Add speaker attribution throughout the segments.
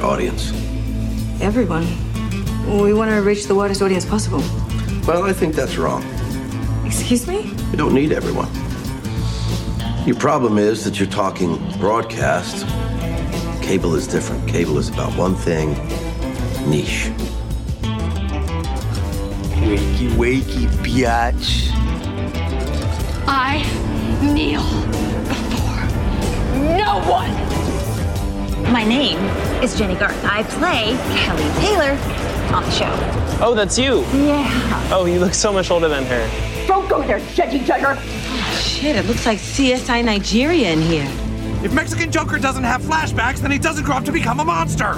Speaker 1: your audience?
Speaker 2: Everyone. We want to reach the widest audience possible.
Speaker 1: Well, I think that's wrong.
Speaker 2: Excuse me?
Speaker 1: You don't need everyone. Your problem is that you're talking broadcast. Cable is different. Cable is about one thing niche.
Speaker 3: Wakey, wakey, biatch.
Speaker 4: I kneel before no one.
Speaker 5: My name is Jenny Garth. I play Kelly Taylor on the show.
Speaker 6: Oh, that's you.
Speaker 5: Yeah.
Speaker 6: Oh, you look so much older than her.
Speaker 4: Don't go there, Jetty Jugger.
Speaker 7: Shit, it looks like CSI Nigeria in here.
Speaker 8: If Mexican Joker doesn't have flashbacks, then he doesn't grow up to become a monster.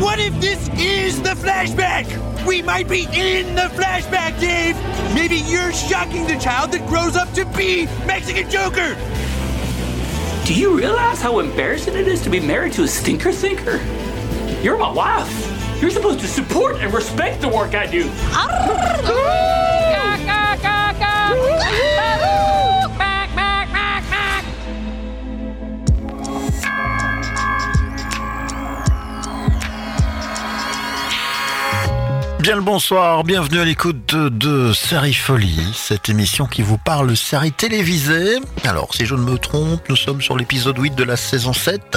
Speaker 8: What if this is the flashback? We might be in the flashback, Dave. Maybe you're shocking the child that grows up to be Mexican Joker.
Speaker 9: Do you realize how embarrassing it is to be married to a stinker thinker? You're my wife. You're supposed to support and respect the work I do.
Speaker 10: Bien le bonsoir, bienvenue à l'écoute de, de Série Folie, cette émission qui vous parle série télévisée. Alors, si je ne me trompe, nous sommes sur l'épisode 8 de la saison 7.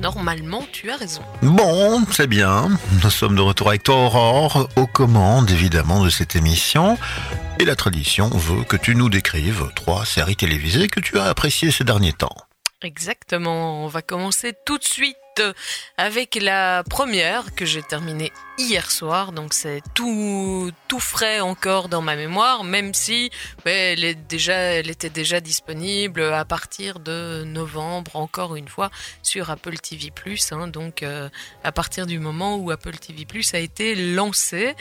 Speaker 11: Normalement, tu as raison.
Speaker 10: Bon, c'est bien. Nous sommes de retour avec toi, Aurore, aux commandes évidemment de cette émission. Et la tradition veut que tu nous décrives trois séries télévisées que tu as appréciées ces derniers temps.
Speaker 11: Exactement. On va commencer tout de suite avec la première que j'ai terminée hier soir. Donc c'est tout tout frais encore dans ma mémoire, même si ouais, elle est déjà elle était déjà disponible à partir de novembre encore une fois sur Apple TV+. Hein, donc euh, à partir du moment où Apple TV+ a été lancé.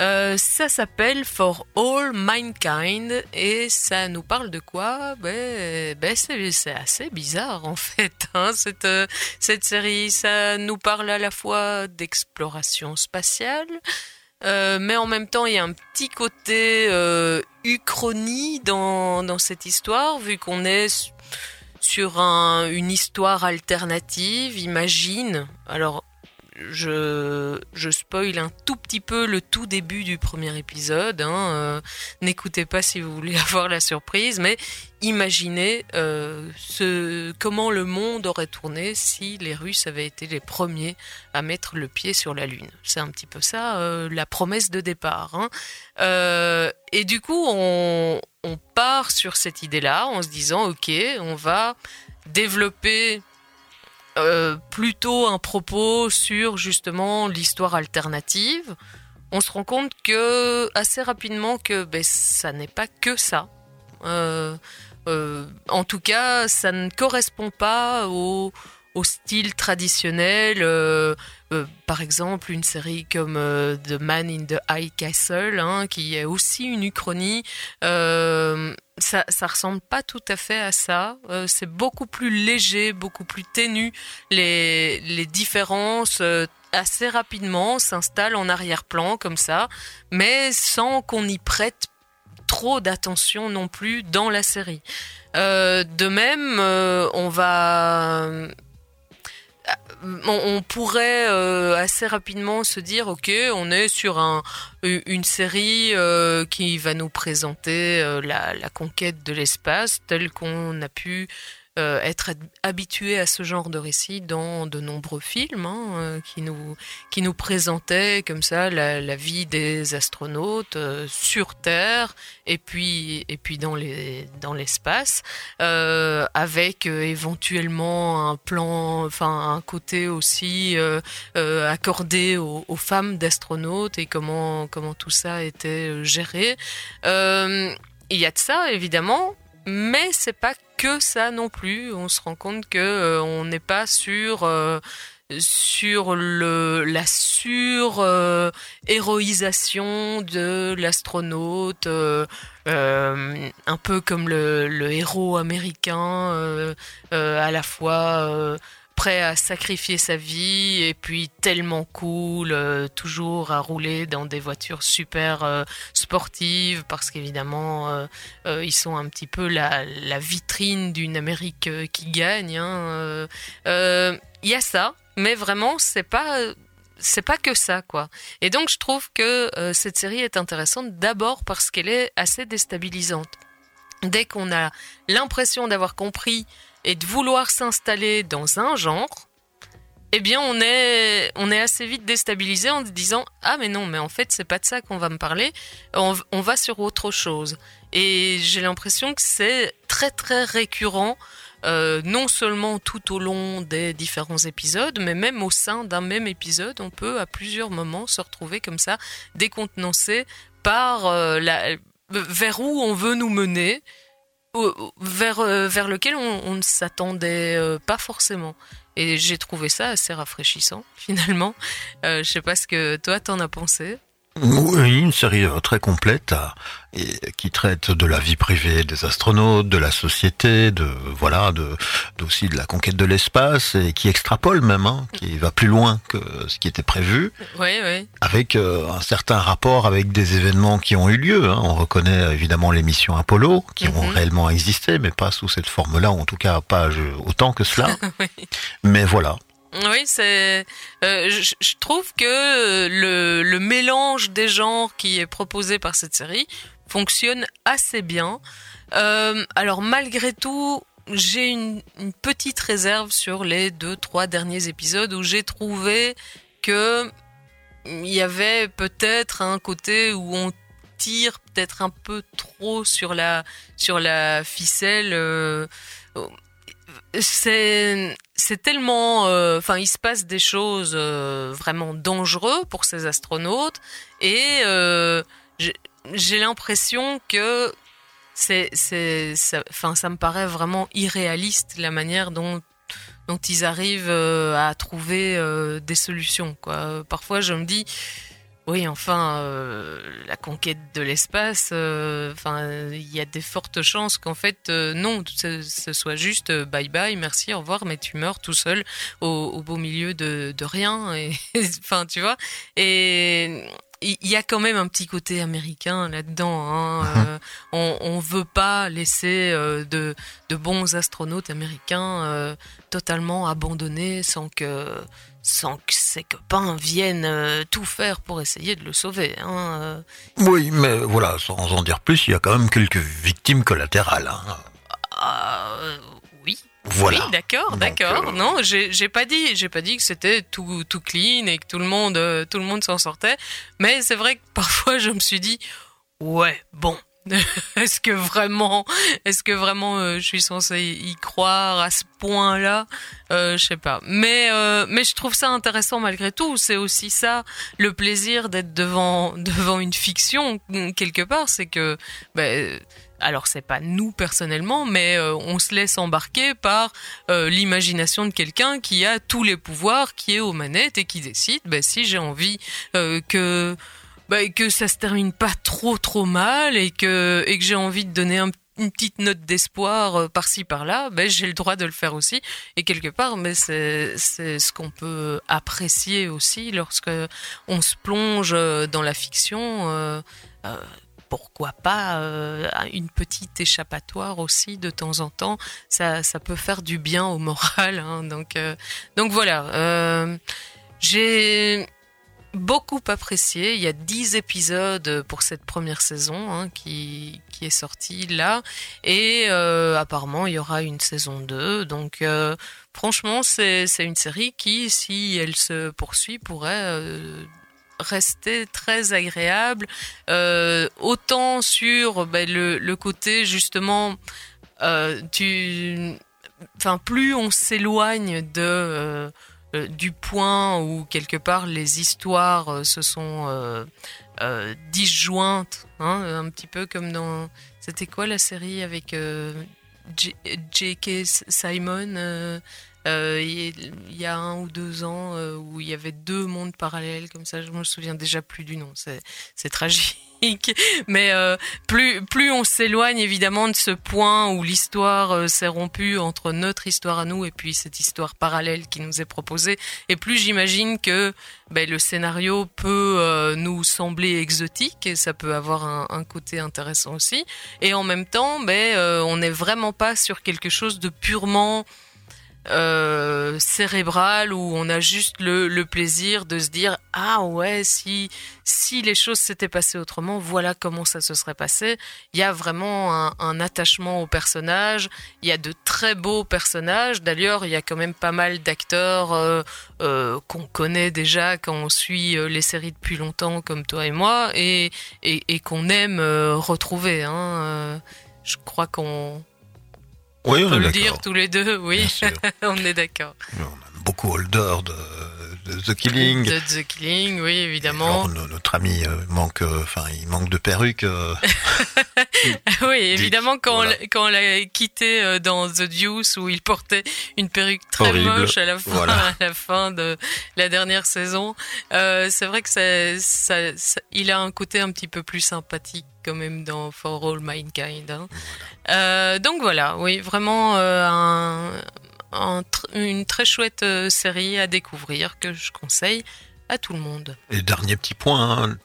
Speaker 11: Euh, ça s'appelle For All Mankind et ça nous parle de quoi? Ben, ben c'est assez bizarre en fait hein, cette, euh, cette série. Ça nous parle à la fois d'exploration spatiale, euh, mais en même temps il y a un petit côté euh, uchronie dans, cette histoire vu qu'on est sur un, une histoire alternative. Imagine, alors je, je spoil un tout petit peu le tout début du premier épisode. Hein, euh, N'écoutez pas si vous voulez avoir la surprise, mais imaginez euh, ce, comment le monde aurait tourné si les Russes avaient été les premiers à mettre le pied sur la Lune. C'est un petit peu ça euh, la promesse de départ. Hein. Et du coup, on, on part sur cette idée-là en se disant, ok, on va développer euh, plutôt un propos sur justement l'histoire alternative, on se rend compte que assez rapidement que ben, ça n'est pas que ça. Euh, euh, en tout cas, ça ne correspond pas au, style traditionnel. Par exemple, une série comme The Man in the High Castle, hein, qui est aussi une uchronie. Ça, ça ressemble pas tout à fait à ça. Euh, c'est beaucoup plus léger, beaucoup plus ténu. Les, différences euh, assez rapidement s'installent en arrière-plan comme ça, mais sans qu'on y prête trop d'attention non plus dans la série. Euh, de même, on va on, pourrait euh, assez rapidement se dire ok on est sur un, une série euh, qui va nous présenter euh, la, la, conquête de l'espace telle qu'on a pu euh, être habitué à ce genre de récit dans de nombreux films hein, euh, qui nous qui nous présentaient comme ça la, vie des astronautes euh, sur Terre et puis et puis dans les dans l'espace avec éventuellement un plan enfin un côté aussi accordé aux, aux femmes d'astronautes et comment comment tout ça était géré. Il y a de ça évidemment mais c'est pas que ça non plus. On se rend compte que euh, on n'est pas sur euh, sur le la sur euh, héroïsation de l'astronaute un peu comme le héros américain à la fois prêt à sacrifier sa vie et puis tellement cool, euh, toujours à rouler dans des voitures super euh, sportives parce qu'évidemment euh, ils sont un petit peu la, vitrine d'une Amérique qui gagne. Il hein. y a ça, mais vraiment c'est pas c'est pas que ça, quoi. Et donc, je trouve que cette série est intéressante d'abord parce qu'elle est assez déstabilisante. Dès qu'on a l'impression d'avoir compris et de vouloir s'installer dans un genre, eh bien, on est, on est assez vite déstabilisé en se disant ah mais non, mais en fait c'est pas de ça qu'on va me parler. On, va sur autre chose. Et j'ai l'impression que c'est très très récurrent euh, non seulement tout au long des différents épisodes, mais même au sein d'un même épisode, on peut à plusieurs moments se retrouver comme ça, décontenancé par euh, la, vers où on veut nous mener, vers, euh, vers lequel on, on ne s'attendait pas forcément. Et j'ai trouvé ça assez rafraîchissant, finalement. je sais pas ce que toi t'en as pensé.
Speaker 10: Oui, une série euh, très complète et qui traite de la vie privée des astronautes, de la société, de voilà, de, aussi de la conquête de l'espace et qui extrapole même, hein, qui va plus loin que ce qui était prévu.
Speaker 11: Oui, oui.
Speaker 10: Avec euh, un certain rapport avec des événements qui ont eu lieu. Hein. On reconnaît évidemment les missions Apollo qui ont
Speaker 11: Mhm.
Speaker 10: réellement existé, mais pas sous cette forme-là, en tout cas pas autant que cela.
Speaker 11: Oui.
Speaker 10: Mais voilà.
Speaker 11: Oui, c'est. euh, je, trouve que le, le mélange des genres qui est proposé par cette série fonctionne assez bien. Euh, alors malgré tout, j'ai une, une petite réserve sur les deux trois derniers épisodes où j'ai trouvé que il y avait peut-être un côté où on tire peut-être un peu trop sur la sur la ficelle. euh, c'est c'est tellement euh, enfin il se passe des choses euh, vraiment dangereuses pour ces astronautes et euh, j'ai- l'impression que c'est enfin ça me paraît vraiment irréaliste la manière dont dont ils arrivent à trouver des solutions quoi. Parfois je me dis oui, enfin, euh, la conquête de l'espace, euh, enfin, il y a des fortes chances qu'en fait, euh, non, ce, ce soit juste bye bye, merci, au revoir, mais tu meurs tout seul au, au beau milieu de, de rien. Et, enfin, tu vois. Et il il y a quand même un petit côté américain là-dedans. Hein. Euh, on, on veut pas laisser euh, de, de bons astronautes américains euh, totalement abandonnés sans que sans que ses copains viennent euh, tout faire pour essayer de le sauver. Hein. euh.
Speaker 10: Oui, mais voilà, sans en dire plus, il y a quand même quelques victimes collatérales. hein.
Speaker 11: Ah, euh, oui.
Speaker 10: Voilà.
Speaker 11: Oui, d'accord, d'accord.
Speaker 10: euh,
Speaker 11: Non, j'ai pas dit, j'ai pas dit que c'était tout tout clean et que tout le monde tout le monde s'en sortait. Mais c'est vrai que parfois je me suis dit, ouais, bon. est-ce que vraiment, est-ce que vraiment euh, je suis censée y croire à ce point-là? Euh, Je sais pas. Mais euh, mais je trouve ça intéressant malgré tout. C'est aussi ça le plaisir d'être devant devant une fiction quelque part, c'est que ben, alors c'est pas nous personnellement, mais on se laisse embarquer par l'imagination de quelqu'un qui a tous les pouvoirs, qui est aux manettes et qui décide, ben, si j'ai envie que bah, que ça se termine pas trop trop mal et que et que j'ai envie de donner un- une petite note d'espoir euh, par-ci par-là, ben j'ai le droit de le faire aussi. Et quelque part, mais c'est ce qu'on peut apprécier aussi lorsque on se plonge euh, dans la fiction. euh, pourquoi pas une petite échappatoire aussi de temps en temps ça ça peut faire du bien au moral hein, donc donc voilà j'ai beaucoup apprécié. Il y a 10 épisodes pour cette première saison hein, qui, qui est sortie là. Et euh, apparemment, il y aura une saison 2. Donc, euh, franchement, c'est une série qui, si elle se poursuit, pourrait euh, rester très agréable. Euh, autant sur ben, le, le côté, justement, euh, tu... Enfin, plus on s'éloigne de... euh, du point où quelque part les histoires euh, se sont euh, disjointes, hein, un petit peu comme dans c'était quoi la série avec J.K. Simon il il y a un ou deux ans euh, où il y avait deux mondes parallèles comme ça, je me souviens déjà plus du nom, c'est tragique. Mais euh, plus plus on s'éloigne évidemment de ce point où l'histoire euh, s'est rompue entre notre histoire à nous et puis cette histoire parallèle qui nous est proposée, et plus j'imagine que ben, le scénario peut euh, nous sembler exotique et ça peut avoir un, un côté intéressant aussi. Et en même temps, ben, euh, on n'est vraiment pas sur quelque chose de purement euh, cérébrale où on a juste le, plaisir de se dire ah ouais si si les choses s'étaient passées autrement voilà comment ça se serait passé. Il y a vraiment un, attachement au personnage. Il y a de très beaux personnages. D'ailleurs il y a quand même pas mal d'acteurs euh, euh, qu'on connaît déjà quand on suit euh, les séries depuis longtemps comme toi et moi et et, qu'on aime retrouver hein, je crois qu'on
Speaker 10: oui, on,
Speaker 11: peut
Speaker 10: est
Speaker 11: le dire tous les deux, oui, on est d'accord.
Speaker 10: On aime beaucoup Holder de, de, The Killing.
Speaker 11: De The Killing, oui, évidemment.
Speaker 10: Alors, notre ami euh, manque, enfin, il manque de perruque. Euh...
Speaker 11: oui, évidemment, quand voilà. on, quand on l'a quitté euh, dans The Deuce où il portait une perruque très
Speaker 10: Horrible.
Speaker 11: moche à la fin,
Speaker 10: Voilà.
Speaker 11: à la fin de la dernière saison, euh, c'est vrai que ça, ça, ça, il a un côté un petit peu plus sympathique quand même dans For All Mankind. Hein. Euh, donc voilà, oui, vraiment euh, un, un tr une très chouette euh, série à découvrir que je conseille à tout le monde.
Speaker 10: Et dernier petit point, hein,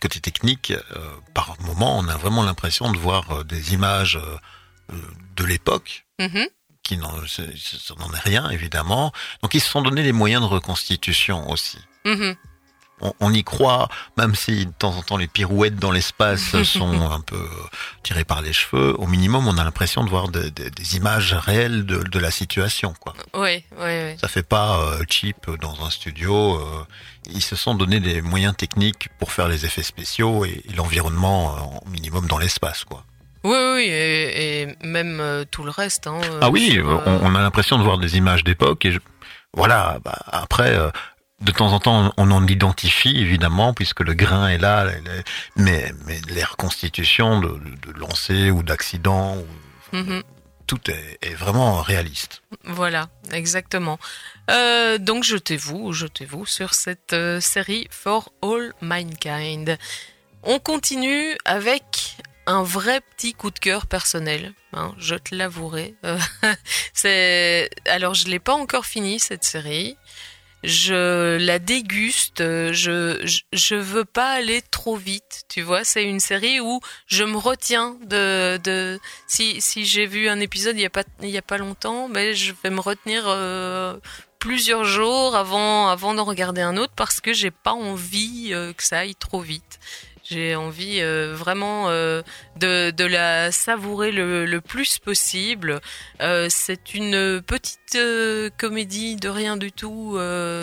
Speaker 10: côté technique, euh, par moment, on a vraiment l'impression de voir des images euh, de l'époque.
Speaker 11: Mm -hmm.
Speaker 10: qui n'en est rien évidemment. Donc ils se sont donné les moyens de reconstitution aussi.
Speaker 11: Mm -hmm
Speaker 10: on, on, y croit, même si de temps en temps les pirouettes dans l'espace sont un peu tirées par les cheveux, au minimum on a l'impression de voir de, de, des images réelles de, de, la situation. Quoi.
Speaker 11: Oui, oui, oui.
Speaker 10: Ça fait pas euh, cheap dans un studio. Euh, ils se sont donné des moyens techniques pour faire les effets spéciaux et, et l'environnement euh, au minimum dans l'espace. quoi.
Speaker 11: Oui, oui, et, et même euh, tout le reste. Hein,
Speaker 10: ah oui, on, on, a l'impression de voir des images d'époque et je... voilà. Bah, après, euh, de temps en temps, on en identifie évidemment puisque le grain est là, mais, mais les reconstitutions de, de, ou d'accidents,
Speaker 11: mm -hmm.
Speaker 10: tout est, est, vraiment réaliste.
Speaker 11: Voilà, exactement. Euh, donc jetez-vous, jetez-vous sur cette euh, série For All Mankind. On continue avec un vrai petit coup de cœur personnel, hein, je te l'avouerai. c'est alors je l'ai pas encore fini cette série je la déguste, je, je, veux pas aller trop vite, tu vois, c'est une série où je me retiens de de si si j'ai vu un épisode il y a pas il y a pas longtemps, ben je vais me retenir euh, plusieurs jours avant avant d'en regarder un autre parce que j'ai pas envie euh, que ça aille trop vite. J'ai envie euh, vraiment euh, de, la savourer le, plus possible. Euh, c'est une petite comédie de rien du tout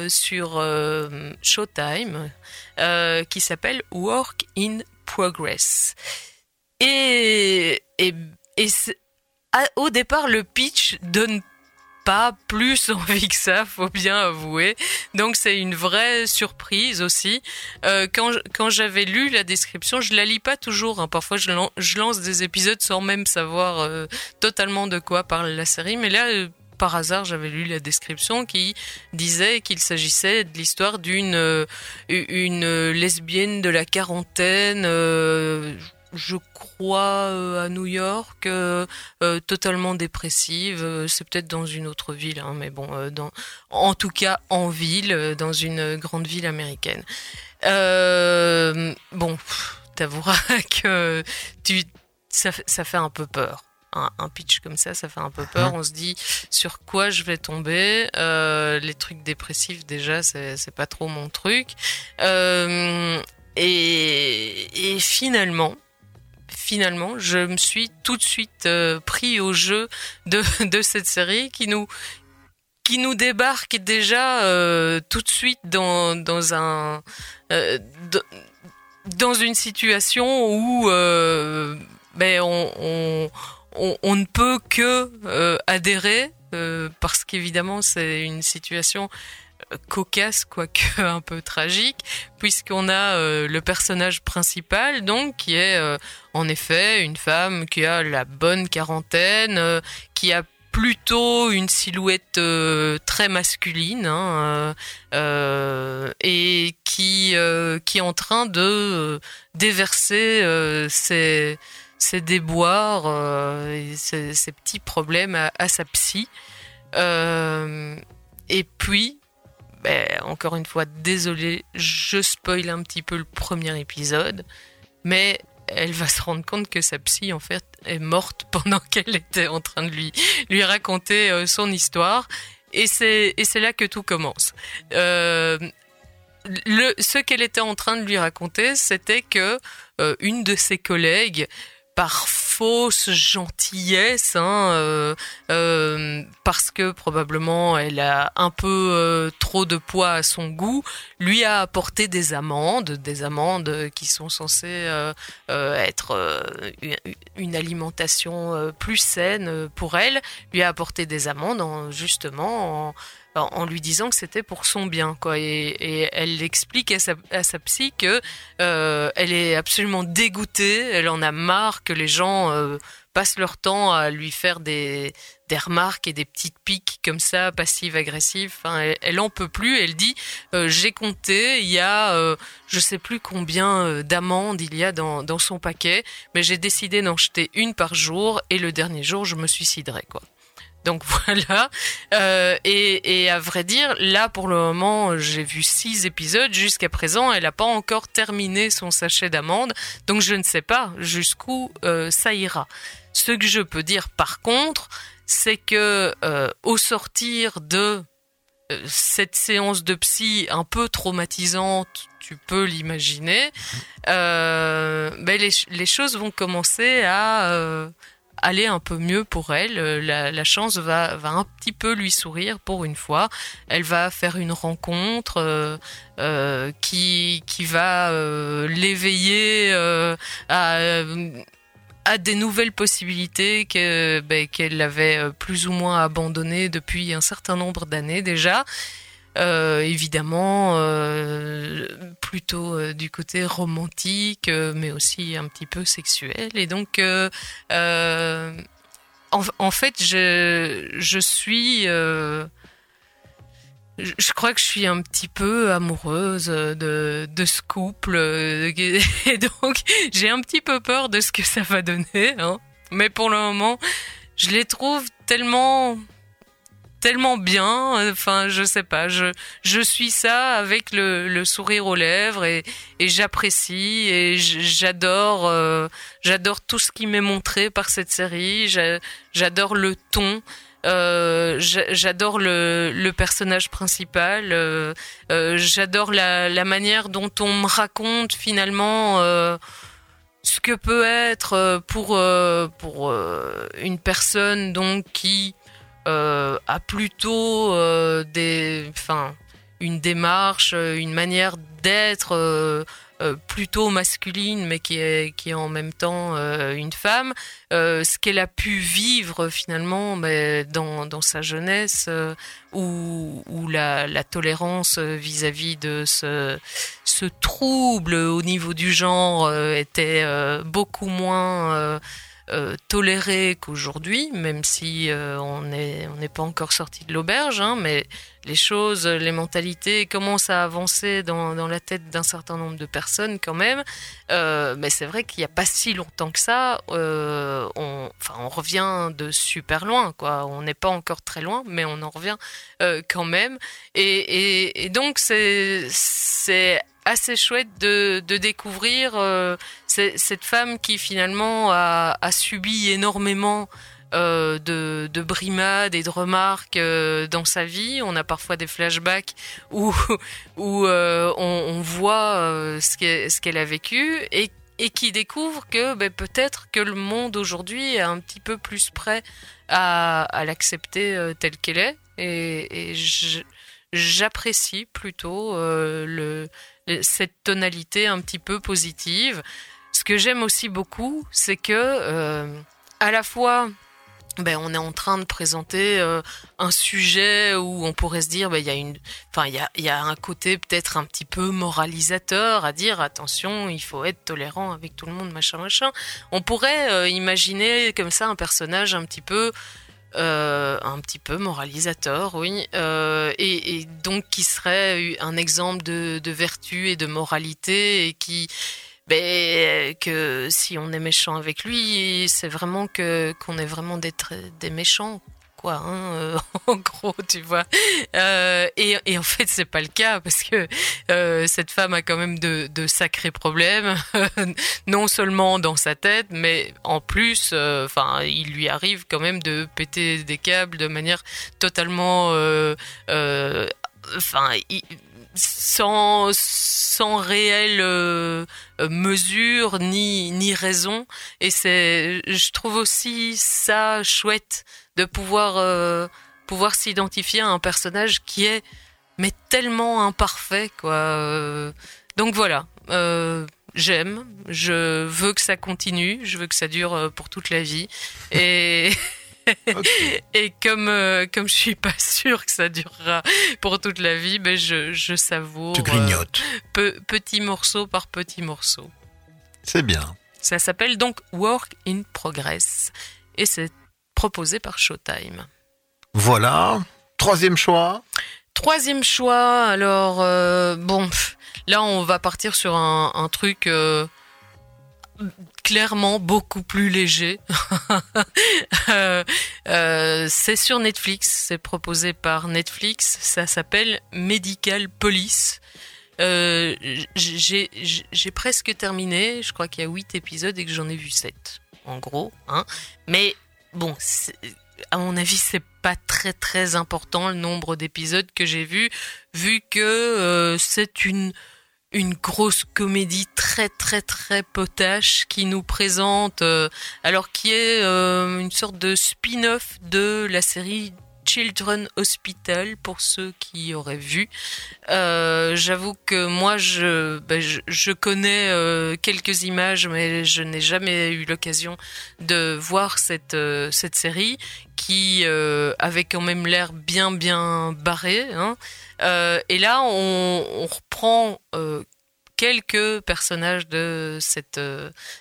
Speaker 11: sur Showtime qui s'appelle Work in Progress. Et, et, et au départ, le pitch donne pas plus envie que ça, faut bien avouer. Donc c'est une vraie surprise aussi. Euh, quand quand j'avais lu la description, je la lis pas toujours. Hein. Parfois je, lan je, lance des épisodes sans même savoir euh, totalement de quoi parle la série. Mais là, euh, par hasard, j'avais lu la description qui disait qu'il s'agissait de l'histoire d'une une lesbienne de la quarantaine je crois euh, à New York, euh, euh, totalement dépressive. c'est peut-être dans une autre ville, hein, mais bon, dans, en tout cas en ville, dans une grande ville américaine. bon, t'avoueras que tu, ça, ça fait un peu peur. Un, un, pitch comme ça, ça fait un peu peur. On se dit sur quoi je vais tomber? les trucs dépressifs, déjà, c'est pas trop mon truc. Et, et, finalement, finalement, je me suis tout de suite euh, pris au jeu de, de cette série qui nous qui nous débarque déjà euh, tout de suite dans dans un euh, dans une situation où ben on, on, on, ne peut que adhérer parce qu'évidemment c'est une situation cocasse quoique un peu tragique puisqu'on a euh, le personnage principal donc qui est euh, en effet une femme qui a la bonne quarantaine euh, qui a plutôt une silhouette très masculine hein, et qui est en train de déverser ses déboires ses, petits problèmes à sa psy. Et puis ben, encore une fois, désolé, je spoil un petit peu le premier épisode, mais elle va se rendre compte que sa psy en fait est morte pendant qu'elle était en train de lui lui raconter euh, son histoire et c'est là que tout commence. Euh, ce qu'elle était en train de lui raconter, c'était que euh, une de ses collègues par fausse gentillesse, hein, euh, euh, parce que probablement elle a un peu euh, trop de poids à son goût, lui a apporté des amendes, des amendes qui sont censées être une- alimentation plus saine pour elle, lui a apporté des amendes en, justement en, en- en lui disant que c'était pour son bien quoi. Et, elle explique à sa, psy que euh, elle est absolument dégoûtée. Elle en a marre que les gens euh, passent leur temps à lui faire des, des remarques et des petites piques comme ça passives agressives. Enfin, elle, elle en peut plus. Elle dit euh, j'ai compté. Il y a euh, je sais plus combien euh, d'amendes il y a dans, dans son paquet mais j'ai décidé d'en jeter une par jour et le dernier jour je me suiciderai quoi donc voilà. Euh, et, à vrai dire, là pour le moment, j'ai vu six épisodes. Jusqu'à présent, elle n'a pas encore terminé son sachet d'amandes. Donc je ne sais pas jusqu'où euh, ça ira. Ce que je peux dire par contre, c'est que euh, au sortir de cette séance de psy un peu traumatisante, tu peux l'imaginer, ben les, choses vont commencer à aller un peu mieux pour elle. Euh, La, chance va, va un petit peu lui sourire pour une fois. Elle va faire une rencontre euh, euh, qui, qui va l'éveiller à, à des nouvelles possibilités ben, qu'elle avait plus ou moins abandonnées depuis un certain nombre d'années déjà. Euh, évidemment, euh, plutôt euh, du côté romantique, mais aussi un petit peu sexuel. Et donc, en, fait, je, je suis... je crois que je suis un petit peu amoureuse de, de ce couple. Et donc, j'ai un petit peu peur de ce que ça va donner. Hein. Mais pour le moment, je les trouve tellement tellement bien. Enfin, je sais pas. Je je suis ça avec le, le sourire aux lèvres et, et j'apprécie et j'adore euh, j'adore tout ce qui m'est montré par cette série. J'a- J'adore le ton. Euh, j'a- j'adore le, le personnage principal. euh, euh, j'adore la, la manière dont on me raconte finalement. euh, ce que peut être euh, pour pour une personne donc qui a plutôt euh, des enfin une démarche euh, une manière d'être euh, euh, plutôt masculine mais qui est qui est en même temps euh, une femme. Euh, ce qu'elle a pu vivre finalement mais dans dans sa jeunesse euh, où où la la tolérance euh, vis-à-vis de ce ce trouble au niveau du genre euh, était euh, beaucoup moins euh, toléré qu'aujourd'hui, même si euh, on n'est on n'est pas encore sorti de l'auberge, hein, mais les choses, les mentalités commencent à avancer dans, la tête d'un certain nombre de personnes quand même. Euh, mais c'est vrai qu'il n'y a pas si longtemps que ça, on, enfin, on revient de super loin, quoi. On n'est pas encore très loin, mais on en revient quand même. Et, et, donc c'est assez chouette de, de découvrir euh, cette femme qui finalement a, a subi énormément euh, de, de brimades et de remarques euh, dans sa vie. On a parfois des flashbacks où, où on, voit ce qu'elle qu'elle a vécu et, et qui découvre que ben, peut-être que le monde aujourd'hui est un petit peu plus prêt à, à l'accepter telle qu'elle est. Et, et je- j'apprécie plutôt euh, cette tonalité un petit peu positive. Ce que j'aime aussi beaucoup, c'est que euh, à la fois ben, on est en train de présenter euh, un sujet où on pourrait se dire ben, il y a y y a un côté peut-être un petit peu moralisateur à dire attention il faut être tolérant avec tout le monde machin machin on pourrait imaginer comme ça un personnage un petit peu euh, un petit peu moralisateur, oui, euh, et, et donc qui serait un exemple de, de vertu et de moralité et qui, ben, que si on est méchant avec lui, c'est vraiment que qu'on est vraiment des, des méchants, quoi, hein, euh, en gros, tu vois. Euh, et, en fait, c'est pas le cas parce que euh, cette femme a quand même de, sacrés problèmes, non seulement dans sa tête, mais en plus, enfin, il lui arrive quand même de péter des câbles de manière totalement, enfin sans, sans réelle mesure ni, ni raison. Et c'est, je trouve aussi ça chouette de pouvoir, euh, pouvoir s'identifier à un personnage qui est mais tellement imparfait, quoi. Donc voilà. Euh, J'aime, je veux que ça continue, je veux que ça dure pour toute la vie. Et Et comme euh, comme je suis pas sûre que ça durera pour toute la vie, ben je, je savoure.
Speaker 10: Tu grignotes.
Speaker 11: Euh, petit morceau par petit morceau.
Speaker 10: C'est bien.
Speaker 11: Ça s'appelle donc Work in Progress et c'est proposé par Showtime.
Speaker 10: Voilà. Troisième choix.
Speaker 11: Troisième choix. Alors euh, bon, là on va partir sur un, un truc. Euh, clairement beaucoup plus léger. euh, c'est sur Netflix, c'est proposé par Netflix, ça s'appelle Medical Police. J'ai presque terminé, je crois qu'il y a 8 épisodes et que j'en ai vu 7, en gros. Hein. Mais bon, à mon avis, c'est pas très très important le nombre d'épisodes que j'ai vus, vu que euh, c'est une grosse comédie très très très potache qui nous présente, euh, alors qui est euh, une sorte de spin-off de la série Children Hospital pour ceux qui auraient vu. Euh, J'avoue que moi je, ben, je, connais euh, quelques images mais je n'ai jamais eu l'occasion de voir cette, euh, cette série qui avait quand même l'air bien bien barré. Hein. et là on reprend quelques personnages de cette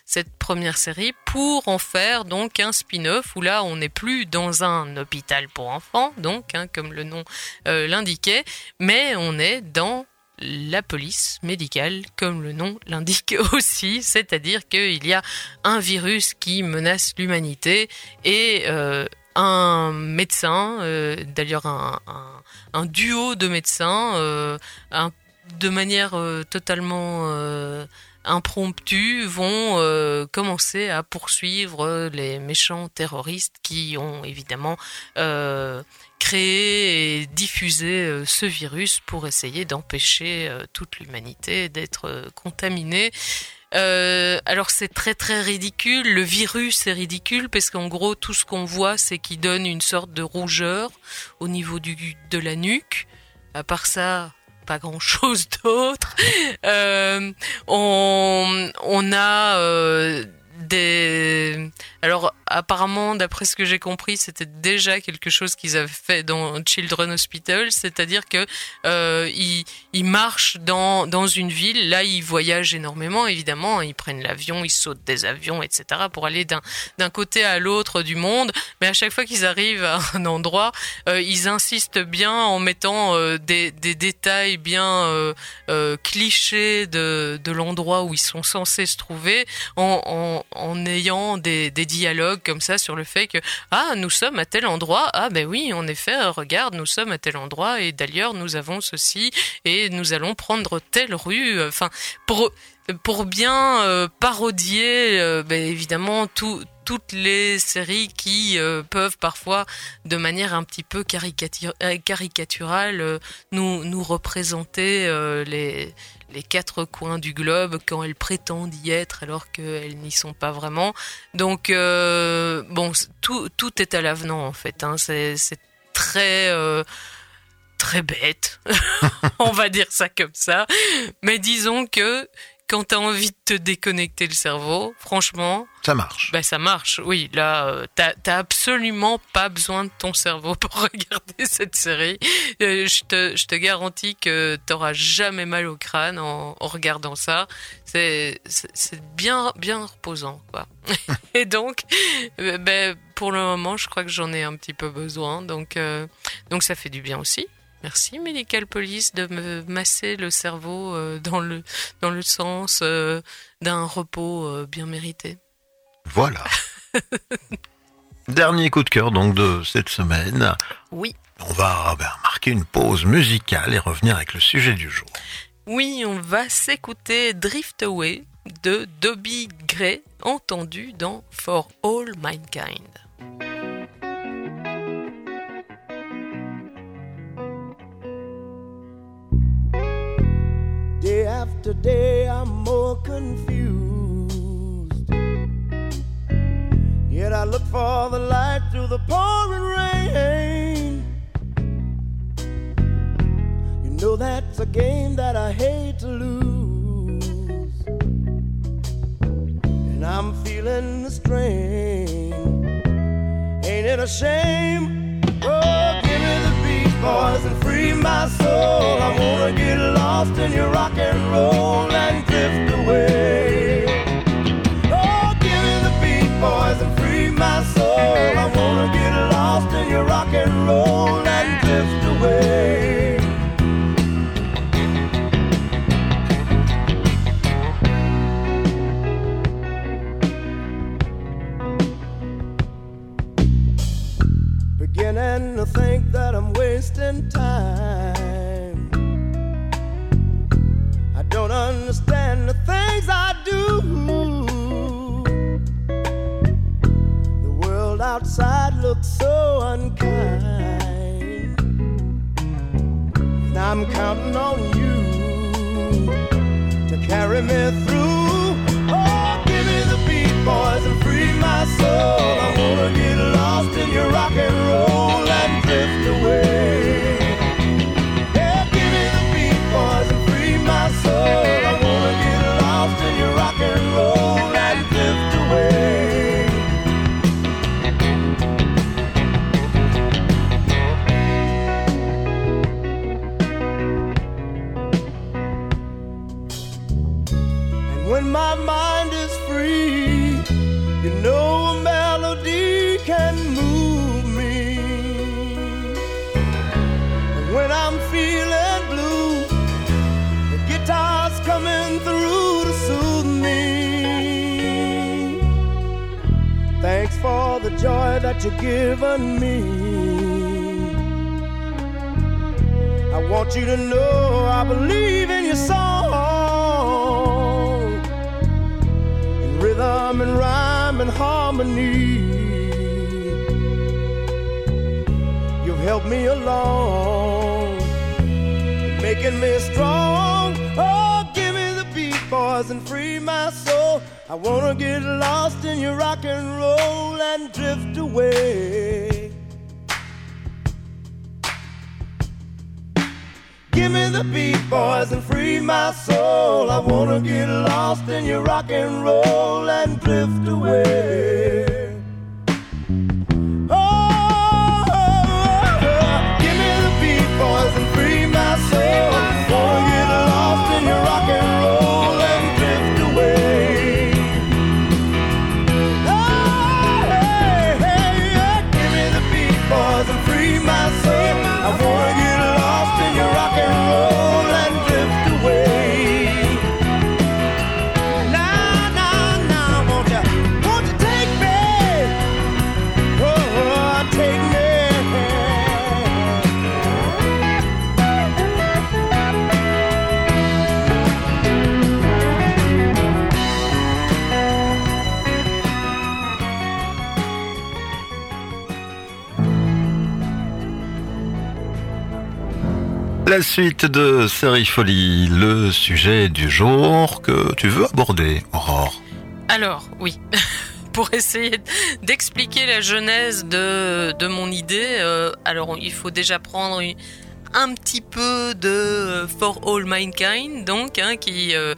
Speaker 11: cette première série pour en faire donc un spin-off où là on n'est plus dans un hôpital pour enfants donc hein, comme le nom euh, l'indiquait mais on est dans la police médicale, comme le nom l'indique aussi, c'est-à-dire qu'il y a un virus qui menace l'humanité et euh, un médecin, euh, d'ailleurs un, duo de médecins, euh, un de manière euh, totalement euh, impromptue, vont euh, commencer à poursuivre les méchants terroristes qui ont évidemment créé et diffusé ce virus pour essayer d'empêcher toute l'humanité d'être contaminée. Alors c'est très très ridicule. Le virus est ridicule parce qu'en gros tout ce qu'on voit c'est qu'il donne une sorte de rougeur au niveau de la nuque. À part ça, pas grand chose d'autre. Euh, on, on a euh, des alors apparemment d'après ce que j'ai compris c'était déjà quelque chose qu'ils avaient fait dans Children Hospital c'est-à-dire que euh, ils, ils marchent dans dans une ville. Là ils voyagent énormément évidemment ils prennent l'avion ils sautent des avions etc pour aller d'un côté à l'autre du monde. Mais à chaque fois qu'ils arrivent à un endroit euh, ils insistent bien en mettant euh, des, des détails bien clichés de de l'endroit où ils sont censés se trouver en, en en ayant des, des, dialogues comme ça sur le fait que ah nous sommes à tel endroit. Ah ben oui en effet regarde nous sommes à tel endroit et d'ailleurs nous avons ceci et nous allons prendre telle rue. Enfin pour pour bien euh, parodier euh, ben, évidemment tout toutes les séries qui euh, peuvent parfois, de manière un petit peu caricature, caricaturale, euh, nous, représenter euh, les, quatre coins du globe quand elles prétendent y être alors qu'elles n'y sont pas vraiment. Donc, bon, tout, tout est à l'avenant en fait. Hein. C'est très très bête, on va dire ça comme ça. Mais disons que quand t'as envie de te déconnecter le cerveau, franchement,
Speaker 10: ça marche.
Speaker 11: Bah ça marche, oui. Là, euh, t'as as absolument pas besoin de ton cerveau pour regarder cette série. Euh, je, te, je te garantis que t'auras jamais mal au crâne en, en regardant ça. C'est bien bien reposant, quoi. Et donc, euh, ben, pour le moment, je crois que j'en ai un petit peu besoin, donc euh, donc ça fait du bien aussi. Merci Medical Police de me masser le cerveau euh, dans le dans le sens euh, d'un repos euh, bien mérité.
Speaker 10: Voilà. Dernier coup de cœur donc de cette semaine.
Speaker 11: Oui.
Speaker 10: On va ben, marquer une pause musicale et revenir avec le sujet du jour.
Speaker 11: Oui, on va s'écouter Drift Away de Dobby Gray, entendu dans For All Mankind.
Speaker 12: Day after day, I'm more confused. Yet I look for the light through the pouring rain. You know that's a game that I hate to lose. And I'm feeling the strain. Ain't it a shame? Oh, give me the beat, boys, my soul. I wanna get lost in your rock and roll and drift away. Oh, give me the beat, boys, and free my soul. I wanna get lost in your rock and roll and drift away. Me through.
Speaker 10: La suite de Série Folie, le sujet du jour que tu veux aborder, Aurore.
Speaker 11: Alors, oui. Pour essayer d'expliquer la genèse de, mon idée, euh, alors il faut déjà prendre un petit peu de euh, For All Mankind, donc, hein, qui, euh,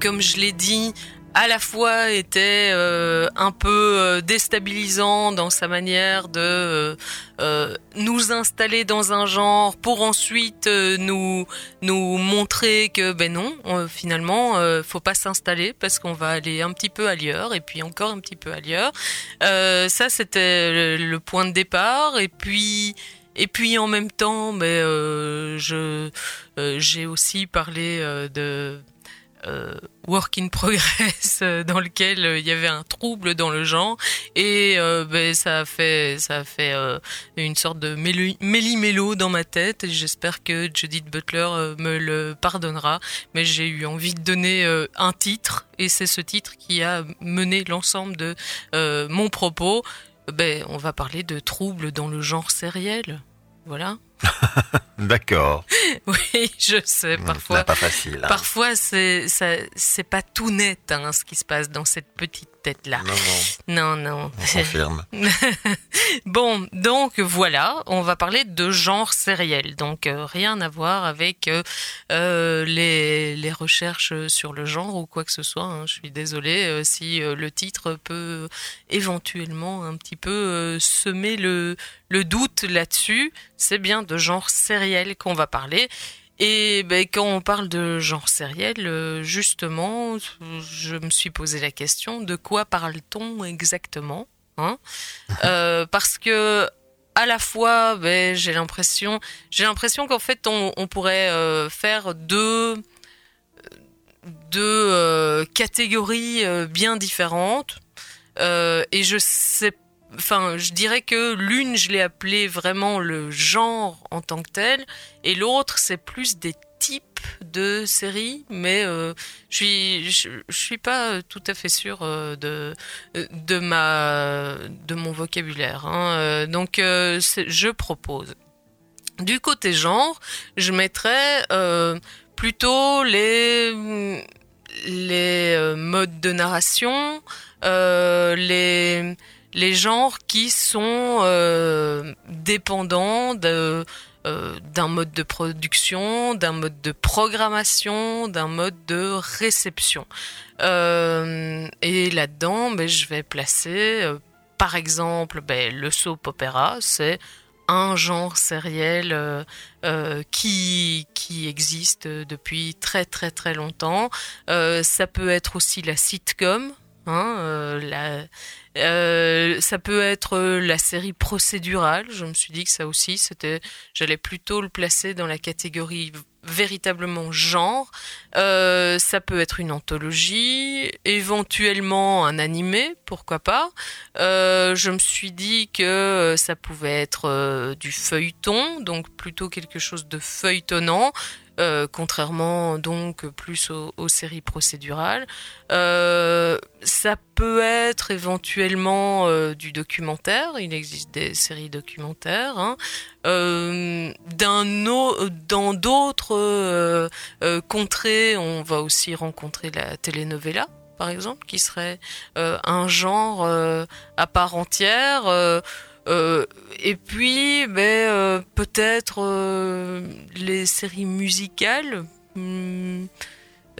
Speaker 11: comme je l'ai dit, à la fois était euh, un peu euh, déstabilisant dans sa manière de euh, euh, nous installer dans un genre pour ensuite euh, nous nous montrer que ben non finalement faut pas s'installer parce qu'on va aller un petit peu ailleurs et puis encore un petit peu ailleurs. Ça c'était le, point de départ. Et puis et puis en même temps ben je j'ai aussi parlé de euh, work in progress euh, dans lequel euh, il y avait un trouble dans le genre. Et ben, ça a fait ça a fait une sorte de méli- méli-mélo dans ma tête. J'espère que Judith Butler me le pardonnera. Mais j'ai eu envie de donner un titre. Et c'est ce titre qui a mené l'ensemble de mon propos. Ben on va parler de troubles dans le genre sériel voilà
Speaker 10: D'accord.
Speaker 11: oui, je sais, parfois.
Speaker 10: pas facile. hein.
Speaker 11: Parfois, c'est pas tout net hein, ce qui se passe dans cette petite tête-là.
Speaker 10: Non,
Speaker 11: non. Non,
Speaker 10: On confirme.
Speaker 11: bon, donc voilà, on va parler de genre sériel. Donc euh, rien à voir avec euh, euh, les, les recherches sur le genre ou quoi que ce soit. hein. Je suis désolée euh, si le titre peut éventuellement un petit peu semer le, le doute là-dessus. C'est bien de genre sériel qu'on va parler. Et ben, quand on parle de genre sériel, euh, justement, je me suis posé la question de quoi parle-t-on exactement hein? Euh, Parce que à la fois, ben, j'ai l'impression, qu'en fait, on, pourrait euh, faire deux deux catégories bien différentes. Et je sais, enfin, je dirais que l'une, je l'ai appelée vraiment le genre en tant que tel, et l'autre, c'est plus des types de séries, mais euh, je suis, suis pas tout à fait sûre euh, de ma de mon vocabulaire. hein. Euh, donc, euh, je propose. Du côté genre, je mettrais euh, plutôt les euh, modes de narration, euh, les les genres qui sont euh, dépendants euh, d'un mode de production, d'un mode de programmation, d'un mode de réception. Euh, et là-dedans, ben, je vais placer, par exemple, ben, le soap opéra, c'est un genre sériel qui qui existe depuis très très très longtemps. Ça peut être aussi la sitcom. Hein, euh, ça peut être euh, la série procédurale. Je me suis dit que ça aussi, c'était, j'allais plutôt le placer dans la catégorie véritablement genre. Euh, ça peut être une anthologie, éventuellement un animé, pourquoi pas. Je me suis dit que ça pouvait être du feuilleton, donc plutôt quelque chose de feuilletonnant. contrairement donc plus aux séries procédurales. Ça peut être éventuellement euh, du documentaire. Il existe des séries documentaires. hein. Euh, dans d'autres euh, contrées, on va aussi rencontrer la telenovela, par exemple, qui serait un genre à part entière. et puis, ben, peut-être les séries musicales. hmm,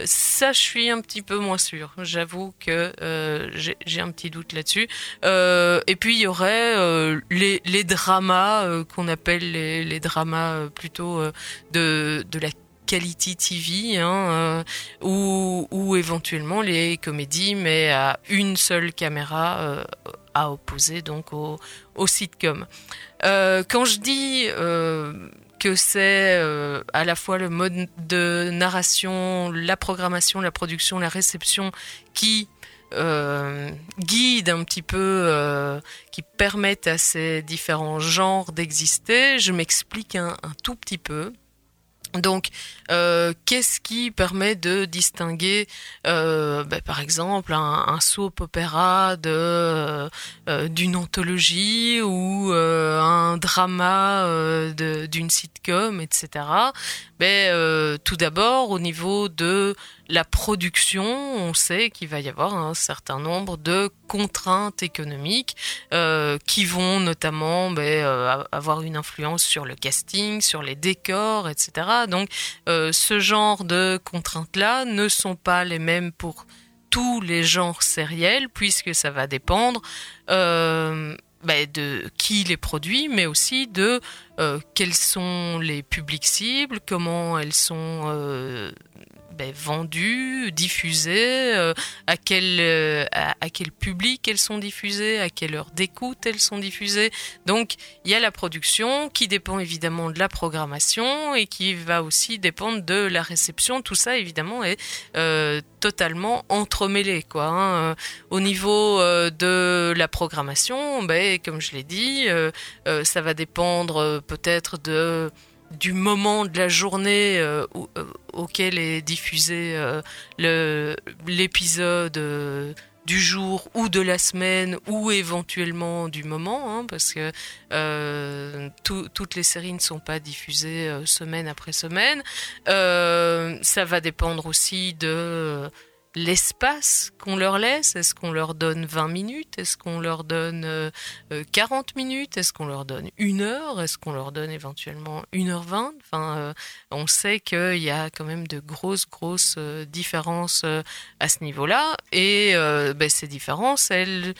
Speaker 11: ça, je suis un petit peu moins sûre. J'avoue que euh, j'ai un petit doute là-dessus. Euh, et puis, il y aurait euh, les, dramas qu'on appelle les, dramas plutôt de, de la quality TV, hein, ou, éventuellement les comédies, mais à une seule caméra à opposer donc au, au sitcom. Euh, quand je dis que c'est euh, à la fois le mode de narration, la programmation, la production, la réception qui euh, guide un petit peu, euh, qui permettent à ces différents genres d'exister, je m'explique un, un tout petit peu. Donc, euh, qu'est-ce qui permet de distinguer, euh, ben, par exemple, un, soap opéra euh, d'une anthologie ou un drama d'une sitcom, etc. Ben, tout d'abord, au niveau de la production, on sait qu'il va y avoir un certain nombre de contraintes économiques euh, qui vont notamment ben, euh, avoir une influence sur le casting, sur les décors, etc. Donc, euh, ce genre de contraintes-là ne sont pas les mêmes pour tous les genres sériels, puisque ça va dépendre ben, de qui les produit, mais aussi de quels sont les publics cibles, comment elles sont ben, vendues, diffusées, euh, à, quel, euh, à, quel public elles sont diffusées, à quelle heure d'écoute elles sont diffusées. Donc il y a la production qui dépend évidemment de la programmation et qui va aussi dépendre de la réception. Tout ça évidemment est euh, totalement entremêlé. Quoi, hein. Au niveau de la programmation, ben, comme je l'ai dit, ça va dépendre peut-être de du moment de la journée euh, euh, auquel est diffusé euh, l'épisode du jour ou de la semaine ou éventuellement du moment, hein, parce que tout, toutes les séries ne sont pas diffusées semaine après semaine. ça va dépendre aussi de l'espace qu'on leur laisse? Est-ce qu'on leur donne 20 minutes? Est-ce qu'on leur donne euh, 40 minutes? Est-ce qu'on leur donne une heure? Est-ce qu'on leur donne éventuellement 1h20 enfin, euh, On sait qu'il y a quand même de grosses, grosses euh, différences à ce niveau-là. Et ben, ces différences, elles,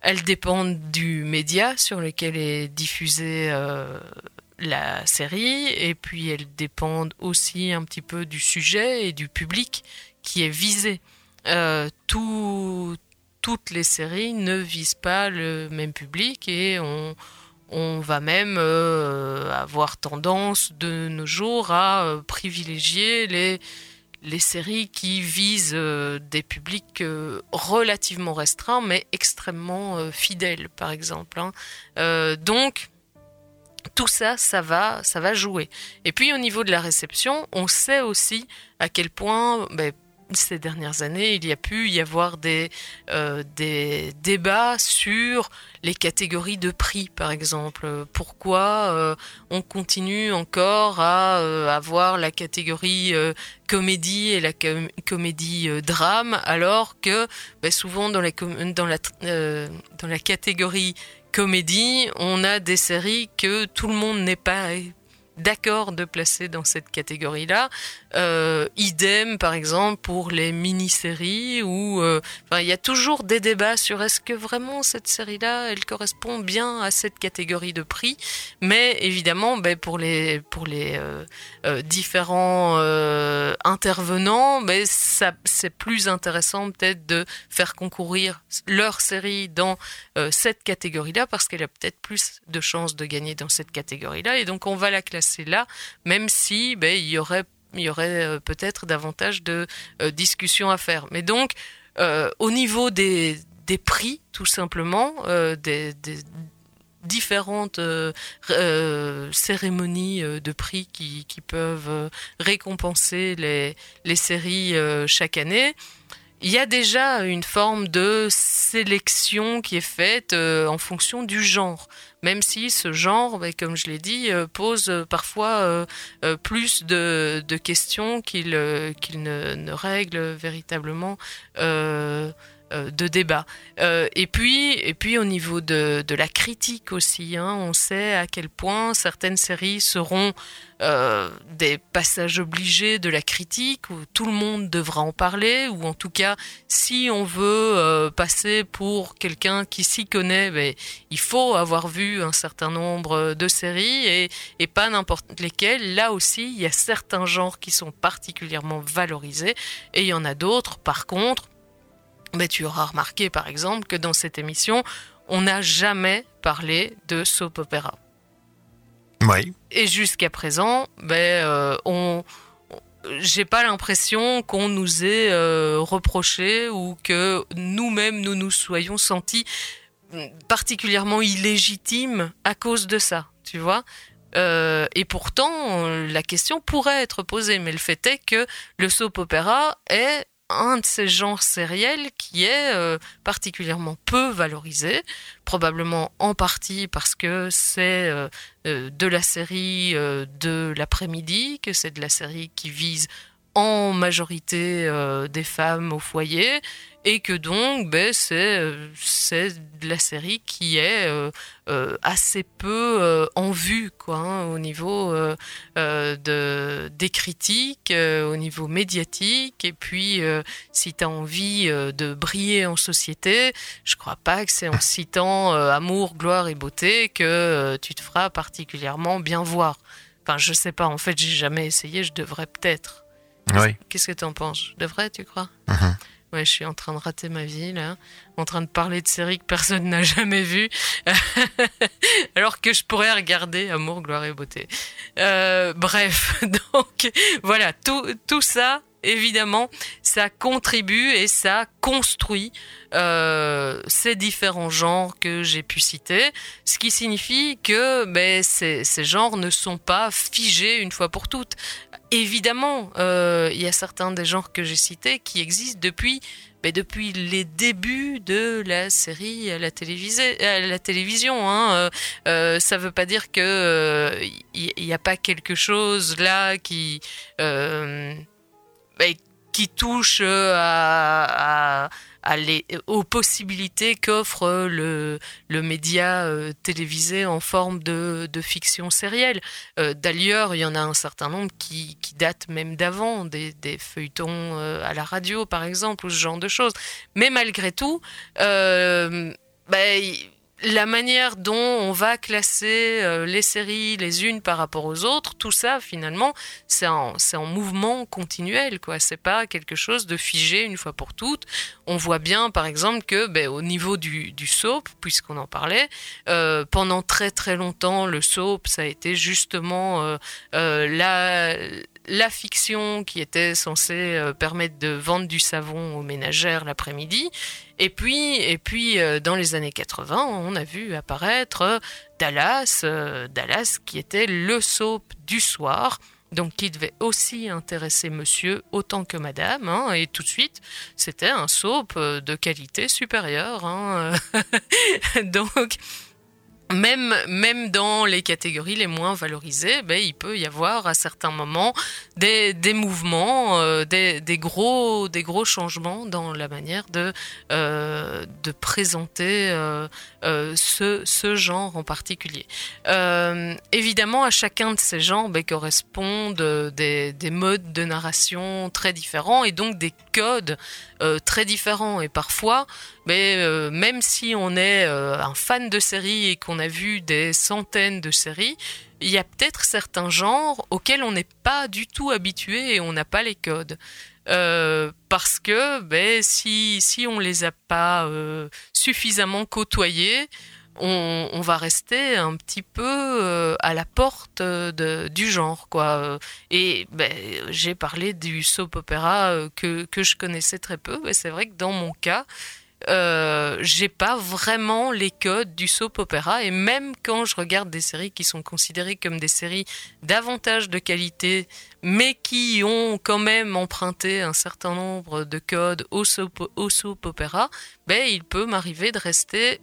Speaker 11: elles dépendent du média sur lequel est diffusée la série, et puis elles dépendent aussi un petit peu du sujet et du public qui est visé. Euh, tout, toutes les séries ne visent pas le même public et on, on va même euh, avoir tendance de nos jours à euh, privilégier les, les séries qui visent des publics relativement restreints mais extrêmement fidèles par exemple. Hein. donc tout ça, ça va, ça va jouer. Et puis au niveau de la réception, on sait aussi à quel point ben, ces dernières années, il y a pu y avoir des, euh, débats sur les catégories de prix, par exemple. Pourquoi euh, on continue encore à euh, avoir la catégorie comédie et la com comédie drame, alors que bah, souvent la, dans la catégorie comédie, on a des séries que tout le monde n'est pas d'accord de placer dans cette catégorie-là. Euh, idem, par exemple, pour les mini-séries où euh, il y a toujours des débats sur est-ce que vraiment cette série-là, elle correspond bien à cette catégorie de prix. Mais évidemment, ben, pour les pour les euh, euh différents intervenants, ben, c'est plus intéressant peut-être de faire concourir leur série dans cette catégorie-là parce qu'elle a peut-être plus de chances de gagner dans cette catégorie-là. Et donc on va la classer là, même si ben, il y aurait euh, peut-être davantage de euh, discussions à faire. Mais donc, euh, au niveau des, prix, tout simplement, des, différentes cérémonies de prix qui, peuvent récompenser les séries chaque année, il y a déjà une forme de sélection qui est faite en fonction du genre même si ce genre, bah, comme je l'ai dit, euh, pose euh, parfois euh, plus de, questions qu'il ne, règle véritablement de débat. Euh, et puis, et puis au niveau de, de la critique aussi, hein, on sait à quel point certaines séries seront euh, des passages obligés de la critique où tout le monde devra en parler, ou en tout cas, si on veut euh, passer pour quelqu'un qui s'y connaît, ben, il faut avoir vu un certain nombre de séries et, et pas n'importe lesquelles. Là aussi, il y a certains genres qui sont particulièrement valorisés et il y en a d'autres, par contre, mais tu auras remarqué par exemple que dans cette émission, on n'a jamais parlé de soap opéra.
Speaker 10: Oui.
Speaker 11: Et jusqu'à présent, ben, euh, on, j'ai pas l'impression qu'on nous ait euh, reproché ou que nous-mêmes nous nous soyons sentis particulièrement illégitimes à cause de ça, tu vois. Euh, et pourtant, la question pourrait être posée, mais le fait est que le soap opéra est un de ces genres sériels qui est euh, particulièrement peu valorisé, probablement en partie parce que c'est euh, euh, de la série de l'après-midi, que c'est de la série qui vise en majorité euh, des femmes au foyer et que donc ben, c'est euh, de la série qui est euh, euh, assez peu en vue quoi hein, au niveau de des critiques au niveau médiatique. Et puis si tu as envie de briller en société je crois pas que c'est en citant amour gloire et beauté que tu te feras particulièrement bien voir. Enfin je sais pas en fait j'ai jamais essayé je devrais peut-être
Speaker 10: Oui.
Speaker 11: Qu'est-ce que t'en penses? Je devrais, tu crois?
Speaker 10: Mhm.
Speaker 11: Ouais, je suis en train de rater ma vie là, en train de parler de séries que personne n'a jamais vues, alors que je pourrais regarder Amour, gloire et beauté. Euh, bref, donc voilà, tout, tout ça, évidemment, ça contribue et ça construit euh, ces différents genres que j'ai pu citer, ce qui signifie que ben, ces, genres ne sont pas figés une fois pour toutes. Évidemment, euh, il y a certains des genres que j'ai cités qui existent depuis, ben, depuis les débuts de la série à la, télévision. Hein. Euh, ça veut pas dire que il n'y a pas quelque chose là qui qui touche euh, à, à, à les, aux possibilités qu'offre le, le média euh, télévisé en forme de, de fiction sérielle. Euh, D'ailleurs, il y en a un certain nombre qui, qui datent même d'avant, des, des feuilletons euh, à la radio, par exemple, ou ce genre de choses. Mais malgré tout, euh, y- la manière dont on va classer euh, les séries les unes par rapport aux autres, tout ça finalement, c'est en, mouvement continuel, quoi. C'est pas quelque chose de figé une fois pour toutes. On voit bien, par exemple, que ben, au niveau du, soap, puisqu'on en parlait, euh, pendant très très longtemps, le soap, ça a été justement euh, la la fiction qui était censée euh, permettre de vendre du savon aux ménagères l'après-midi. Et puis, et puis euh, dans les années 80, on a vu apparaître Dallas, euh, Dallas qui était le soap du soir, donc qui devait aussi intéresser monsieur autant que madame. hein, et tout de suite, c'était un soap de qualité supérieure. hein, donc, même, dans les catégories les moins valorisées, ben, il peut y avoir à certains moments des, des mouvements, euh, des, gros, changements dans la manière de, euh, présenter euh, ce, genre en particulier. Évidemment, à chacun de ces genres ben, correspondent des, des modes de narration très différents et donc des codes euh, très différents. Et parfois, mais euh, même si on est euh, un fan de séries et qu'on a vu des centaines de séries, il y a peut-être certains genres auxquels on n'est pas du tout habitué et on n'a pas les codes. Parce que ben, si, si on les a pas suffisamment côtoyés, on, va rester un petit peu euh, à la porte euh, du genre quoi. Euh, Et ben, j'ai parlé du soap opéra que, que je connaissais très peu. Mais c'est vrai que dans mon cas, euh, j'ai pas vraiment les codes du soap opéra et même quand je regarde des séries qui sont considérées comme des séries davantage de qualité mais qui ont quand même emprunté un certain nombre de codes au soap, au soap opéra, ben il peut m'arriver de rester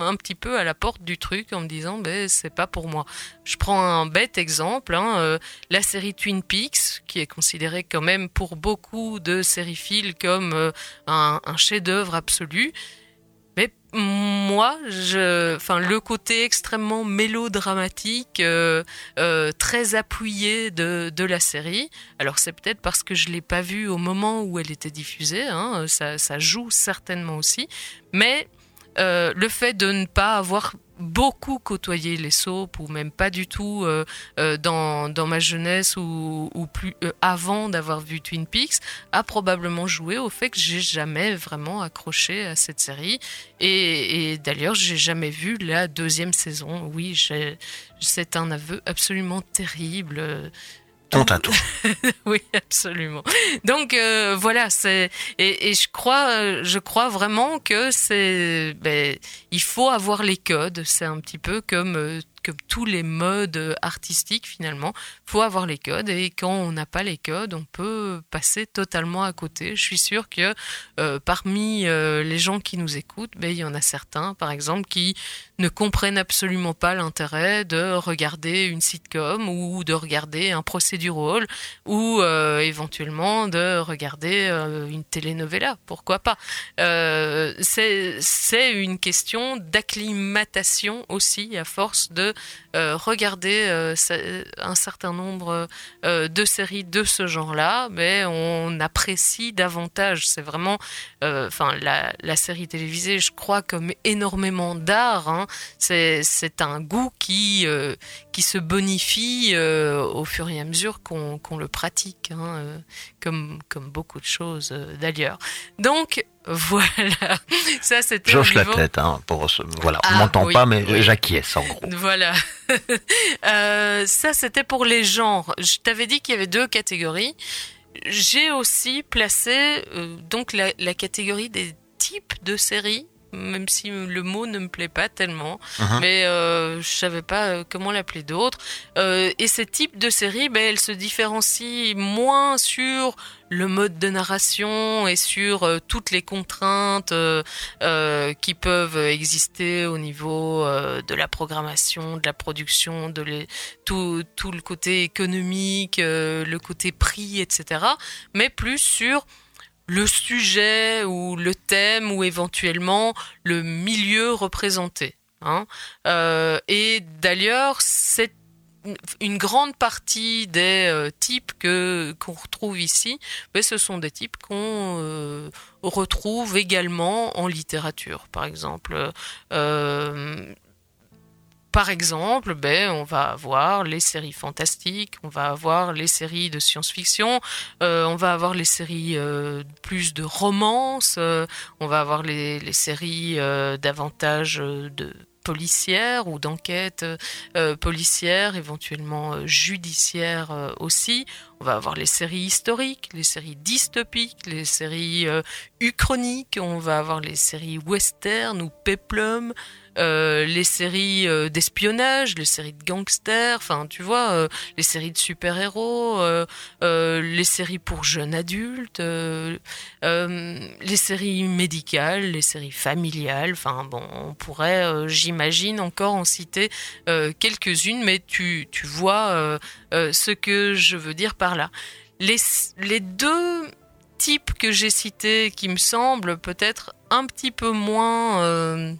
Speaker 11: un petit peu à la porte du truc en me disant ben c'est pas pour moi. Je prends un bête exemple, hein, euh, la série Twin Peaks qui est considérée quand même pour beaucoup de sériphiles comme euh, un, chef-d'œuvre absolu. Mais moi, je, enfin, le côté extrêmement mélodramatique, euh, très appuyé de, de la série. Alors c'est peut-être parce que je l'ai pas vue au moment où elle était diffusée. Hein, ça, ça joue certainement aussi. Mais euh, le fait de ne pas avoir beaucoup côtoyé les soaps ou même pas du tout euh, euh, dans, ma jeunesse ou, plus avant d'avoir vu Twin Peaks a probablement joué au fait que j'ai jamais vraiment accroché à cette série. Et, et d'ailleurs j'ai jamais vu la deuxième saison. Oui c'est un aveu absolument terrible
Speaker 10: Honte à toi.
Speaker 11: oui, absolument. Donc euh, voilà, c'est et, et je crois, euh, je crois vraiment que c'est, ben, il faut avoir les codes. C'est un petit peu comme euh, comme tous les modes artistiques finalement. Faut avoir les codes et quand on n'a pas les codes, on peut passer totalement à côté. Je suis sûre que euh, parmi euh, les gens qui nous écoutent, ben, il y en a certains, par exemple, qui ne comprennent absolument pas l'intérêt de regarder une sitcom ou de regarder un procédural ou euh, éventuellement de regarder une telenovela, pourquoi pas? C'est une question d'acclimatation aussi à force de euh, regarder euh, un certain nombre euh, de séries de ce genre-là, mais on apprécie davantage. C'est vraiment, enfin, la, série télévisée, je crois, comme énormément d'art, hein, c'est un goût qui qui se bonifie au fur et à mesure qu'on le pratique, hein, comme comme beaucoup de choses euh, d'ailleurs. Donc voilà, ça c'était.
Speaker 10: J'hoche la tête, hein, pour ce- voilà, on
Speaker 11: Ah,
Speaker 10: m'entend
Speaker 11: oui,
Speaker 10: pas, mais
Speaker 11: oui.
Speaker 10: j'acquiesce en gros.
Speaker 11: Voilà. Euh, ça, c'était pour les genres. Je t'avais dit qu'il y avait deux catégories. J'ai aussi placé euh, donc la, la catégorie des types de séries, même si le mot ne me plaît pas tellement,
Speaker 13: Mhm.
Speaker 11: mais euh, je savais pas euh, comment l'appeler d'autre. Euh, et ces types de séries, ben, elles se différencient moins sur le mode de narration et sur euh, toutes les contraintes qui peuvent exister au niveau de la programmation, de la production, de les, tout, tout le côté économique, le côté prix, etc. Mais plus sur le sujet ou le thème ou éventuellement le milieu représenté. Hein. Euh, et d'ailleurs, une grande partie des euh, types que qu'on retrouve ici, ben, ce sont des types qu'on euh, retrouve également en littérature, par exemple. Par exemple, ben, on va avoir les séries fantastiques, on va avoir les séries de science-fiction, euh, on va avoir les séries euh, plus de romance, euh, on va avoir les, séries davantage de policières ou d'enquête euh, policière, éventuellement judiciaire euh, aussi. On va avoir les séries historiques, les séries dystopiques, les séries uchroniques, on va avoir les séries western ou peplum, euh, les séries euh, d'espionnage, les séries de gangsters, enfin tu vois, euh, les séries de super-héros, les séries pour jeunes adultes, les séries médicales, les séries familiales, enfin bon, on pourrait, j'imagine, encore en citer quelques-unes, mais tu, tu vois ce que je veux dire par là. Les, les deux types que j'ai cités qui me semblent peut-être un petit peu moins...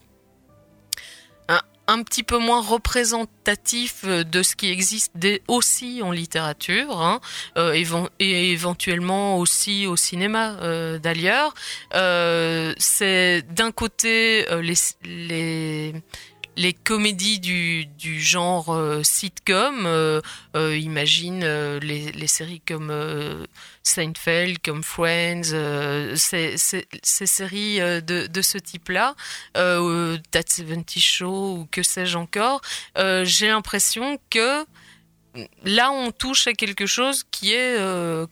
Speaker 11: un, petit peu moins représentatif euh, de ce qui existe aussi en littérature hein, euh, et éventuellement aussi au cinéma euh, d'ailleurs. C'est d'un côté les les comédies du, du genre euh, sitcom, euh, euh, imagine euh, les, les séries comme Seinfeld, comme Friends, ces, ces- séries de, de ce type-là, That 70 Show ou que sais-je encore, j'ai l'impression que là on touche à quelque chose qui est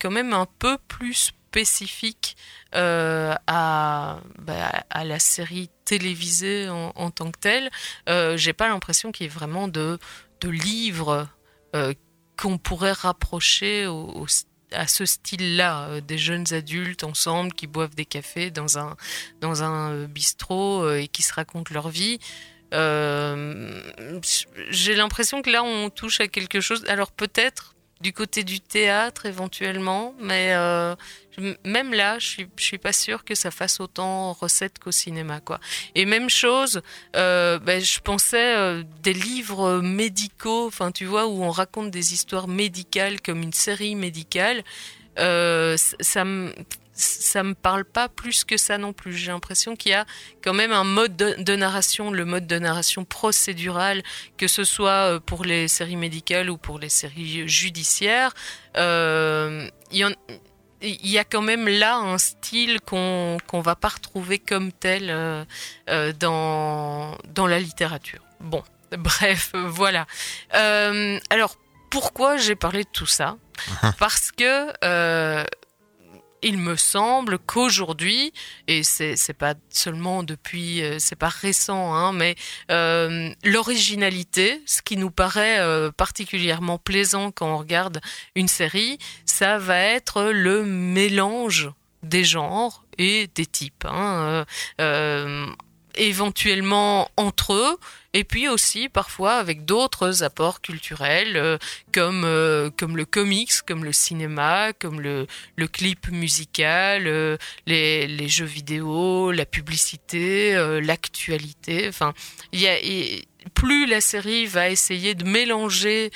Speaker 11: quand même un peu plus spécifique euh, à, bah, à la série télévisée en, tant que telle. Euh, J'ai pas l'impression qu'il y ait vraiment de, livres euh, qu'on pourrait rapprocher à ce style-là, des jeunes adultes ensemble qui boivent des cafés dans un, bistrot et qui se racontent leur vie. J'ai l'impression que là, on touche à quelque chose. Alors peut-être du côté du théâtre éventuellement, mais euh, même là, je suis, suis pas sûre que ça fasse autant recette qu'au cinéma, quoi. Et même chose, euh, ben, je pensais euh, des livres médicaux, enfin tu vois, où on raconte des histoires médicales comme une série médicale. Ça me ça me parle pas plus que ça non plus. J'ai l'impression qu'il y a quand même un mode de, de narration, le mode de narration procédural, que ce soit euh, pour les séries médicales ou pour les séries judiciaires. Euh, il y en- il y a quand même là un style qu'on qu'on va pas retrouver comme tel euh, dans dans la littérature. Bon, bref, voilà. Euh, alors pourquoi j'ai parlé de tout ça? Parce que euh, il me semble qu'aujourd'hui, et c'est pas seulement depuis, euh, c'est pas récent, hein, mais euh, l'originalité, ce qui nous paraît euh, particulièrement plaisant quand on regarde une série, ça va être le mélange des genres et des types. hein. Éventuellement entre eux, et puis aussi parfois avec d'autres apports culturels euh, comme euh, comme le comics, comme le cinéma, comme le, le clip musical, euh, les, les jeux vidéo, la publicité, l'actualité. Enfin, il y a plus la série va essayer de mélanger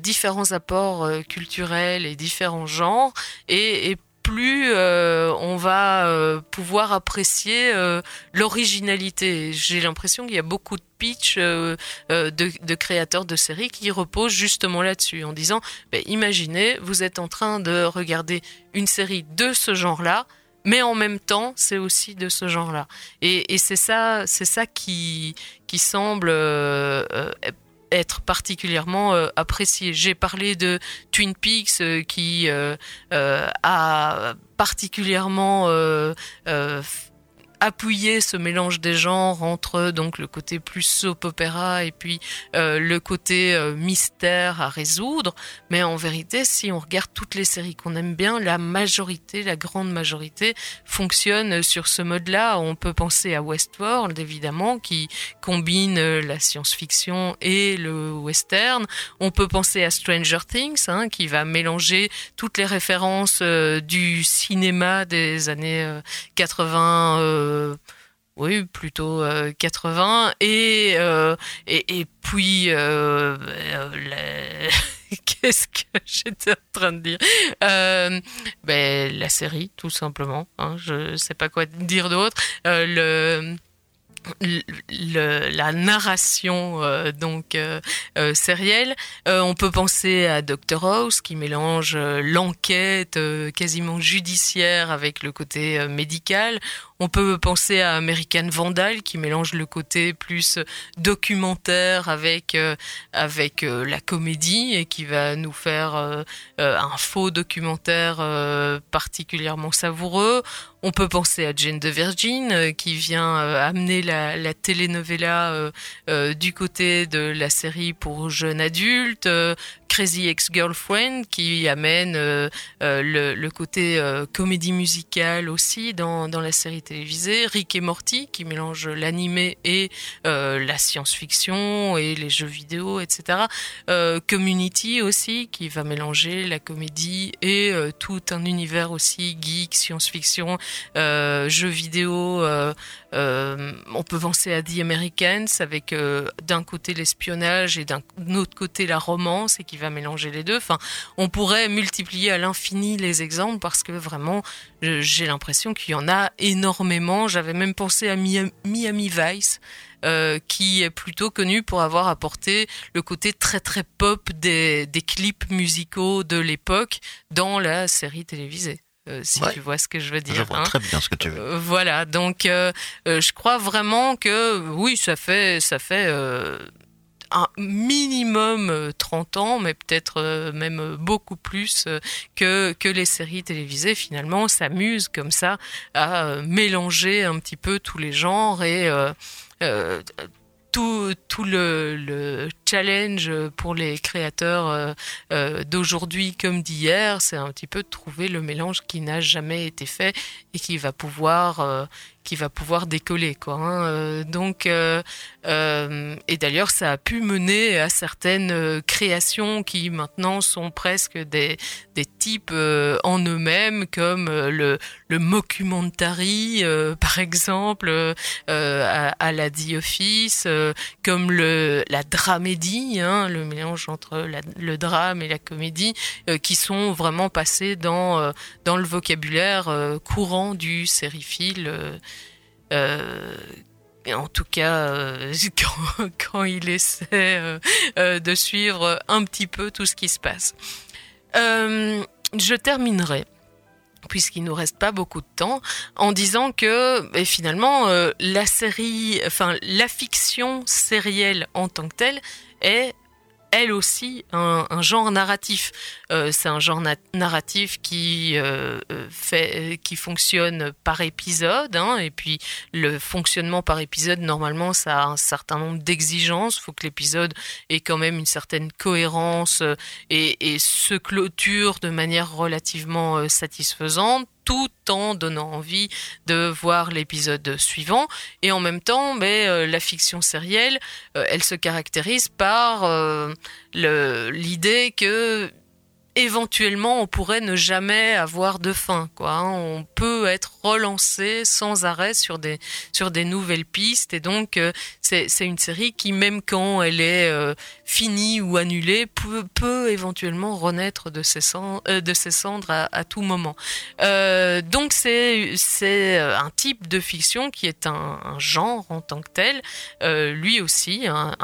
Speaker 11: différents apports culturels et différents genres et, et plus euh, on va euh, pouvoir apprécier euh, l'originalité. J'ai l'impression qu'il y a beaucoup de pitch de, créateurs de séries qui reposent justement là-dessus, en disant, ben, imaginez, vous êtes en train de regarder une série de ce genre-là, mais en même temps, c'est aussi de ce genre-là. Et, et c'est ça, c'est ça qui, qui semble être particulièrement euh, apprécié. J'ai parlé de Twin Peaks euh, qui euh, a particulièrement appuyer ce mélange des genres entre donc le côté plus soap opéra et puis euh, le côté euh, mystère à résoudre. Mais en vérité, si on regarde toutes les séries qu'on aime bien, la majorité, la grande majorité, fonctionne sur ce mode-là. On peut penser à Westworld évidemment, qui combine euh, la science-fiction et le western. On peut penser à Stranger Things, hein, qui va mélanger toutes les références du cinéma des années 80 euh, oui, plutôt 80. Euh, et, euh, et, et, puis, qu'est-ce que j'étais en train de dire? Ben, La série, tout simplement. Hein, je sais pas quoi dire d'autre. le la narration euh, donc euh, euh, sérielle. on peut penser à Dr House qui mélange l'enquête quasiment judiciaire avec le côté médical. On peut penser à American Vandal qui mélange le côté plus documentaire avec avec la comédie et qui va nous faire un faux documentaire particulièrement savoureux. On peut penser à Jane de Virgin euh, qui vient euh, amener la, la telenovela euh, du côté de la série pour jeunes adultes. Crazy Ex-Girlfriend qui amène le, côté comédie musicale aussi dans, la série télévisée. Rick et Morty qui mélange l'animé et la science-fiction et les jeux vidéo, etc. Community aussi qui va mélanger la comédie et tout un univers aussi geek, science-fiction euh, jeux vidéo, euh, euh, on peut penser à The Americans avec d'un côté l'espionnage et d'un autre côté la romance et qui va mélanger les deux. Enfin, on pourrait multiplier à l'infini les exemples parce que vraiment, j'ai l'impression qu'il y en a énormément. J'avais même pensé à Miami Vice. qui est plutôt connu pour avoir apporté le côté très très pop des clips musicaux de l'époque dans la série télévisée. Euh, si tu vois ce que je veux dire.
Speaker 10: Je vois
Speaker 11: hein.
Speaker 10: très bien ce que tu veux.
Speaker 11: Euh, voilà, donc euh, je crois vraiment que oui, ça fait ça fait un minimum 30 ans, mais peut-être même beaucoup plus que, que les séries télévisées finalement s'amusent comme ça à mélanger un petit peu tous les genres et tout, le, challenge pour les créateurs euh, euh, d'aujourd'hui comme d'hier, c'est un petit peu de trouver le mélange qui n'a jamais été fait et qui va pouvoir euh, qui va pouvoir décoller quoi. Hein. donc et d'ailleurs ça a pu mener à certaines créations qui maintenant sont presque des des types en eux-mêmes comme le le mockumentary par exemple à, la The Office comme le la dramédie Hein, le mélange entre le drame et la comédie, euh, qui sont vraiment passés dans, euh, dans le vocabulaire euh, courant du sériephile. En tout cas, quand, quand, il essaie de suivre un petit peu tout ce qui se passe. je terminerai puisqu'il nous reste pas beaucoup de temps, en disant que et finalement la série, enfin la fiction sérielle en tant que telle est elle aussi un, genre narratif. Euh, c'est un genre narratif qui euh, euh, fait, qui fonctionne par épisode, hein, et puis le fonctionnement par épisode normalement ça a un certain nombre d'exigences. Il faut que l'épisode ait quand même une certaine cohérence et, et se clôture de manière relativement satisfaisante tout en donnant envie de voir l'épisode suivant. Et en même temps, mais, euh, la fiction sérielle, euh, elle se caractérise par euh, l'idée que éventuellement on pourrait ne jamais avoir de fin hein. on peut être relancé sans arrêt sur des nouvelles pistes. Et donc euh, c'est une série qui même quand elle est euh, finie ou annulée peut, éventuellement renaître de ses ses cendres à, tout moment. Euh, donc c'est euh, un type de fiction qui est un, genre en tant que tel. Euh, lui aussi un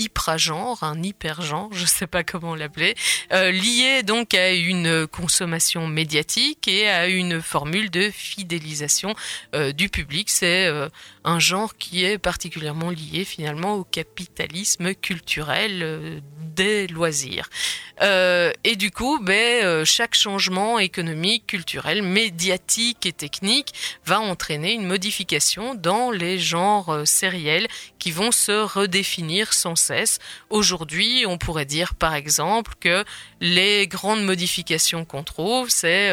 Speaker 11: hyper-genre, un hyper-genre, je sais pas comment l'appeler, euh, lié donc à une consommation médiatique et à une formule de fidélisation euh, du public. C'est euh, un genre qui est particulièrement lié finalement au capitalisme culturel euh, des loisirs. Euh, et du coup, ben, euh, chaque changement économique, culturel, médiatique et technique va entraîner une modification dans les genres sériels qui vont se redéfinir sans cesse. Aujourd'hui, on pourrait dire par exemple que les grandes modifications qu'on trouve, c'est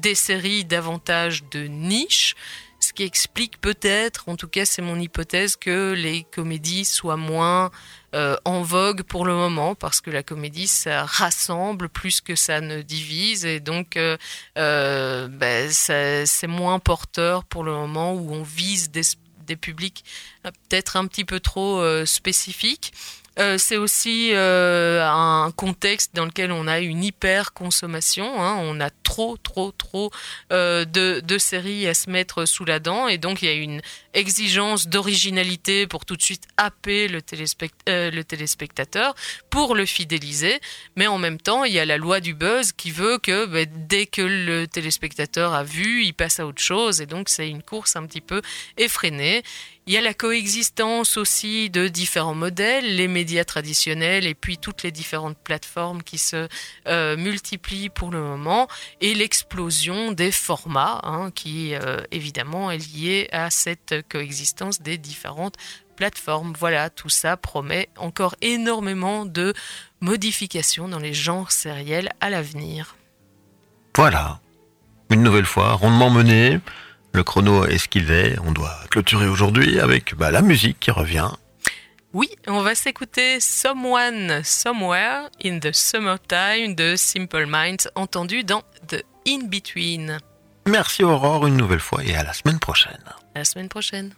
Speaker 11: des séries davantage de niche, ce qui explique peut-être, en tout cas c'est mon hypothèse, que les comédies soient moins euh, en vogue pour le moment, parce que la comédie, ça rassemble plus que ça ne divise, et donc euh, euh, ben, c'est moins porteur pour le moment où on vise des, publics peut-être un petit peu trop spécifiques. Euh, c'est aussi euh, un contexte dans lequel on a une hyper consommation. Hein, on a trop, trop, trop euh, de, séries à se mettre sous la dent, et donc il y a une exigence d'originalité pour tout de suite happer le, téléspect- le téléspectateur, pour le fidéliser. Mais en même temps, il y a la loi du buzz qui veut que ben, dès que le téléspectateur a vu, il passe à autre chose, et donc c'est une course un petit peu effrénée. Il y a la coexistence aussi de différents modèles, les médias traditionnels et puis toutes les différentes plateformes qui se euh, multiplient pour le moment et l'explosion des formats hein, qui euh, évidemment est liée à cette coexistence des différentes plateformes. Voilà, tout ça promet encore énormément de modifications dans les genres sériels à l'avenir.
Speaker 10: Voilà. Une nouvelle fois, rondement mené. Le chrono est ce qu'il est. On doit clôturer aujourd'hui avec bah, la musique qui revient.
Speaker 11: Oui, on va s'écouter Someone Somewhere in the Summertime de Simple Minds, entendu dans The In Between.
Speaker 10: Merci Aurore une nouvelle fois et à la semaine prochaine.
Speaker 11: À la semaine prochaine.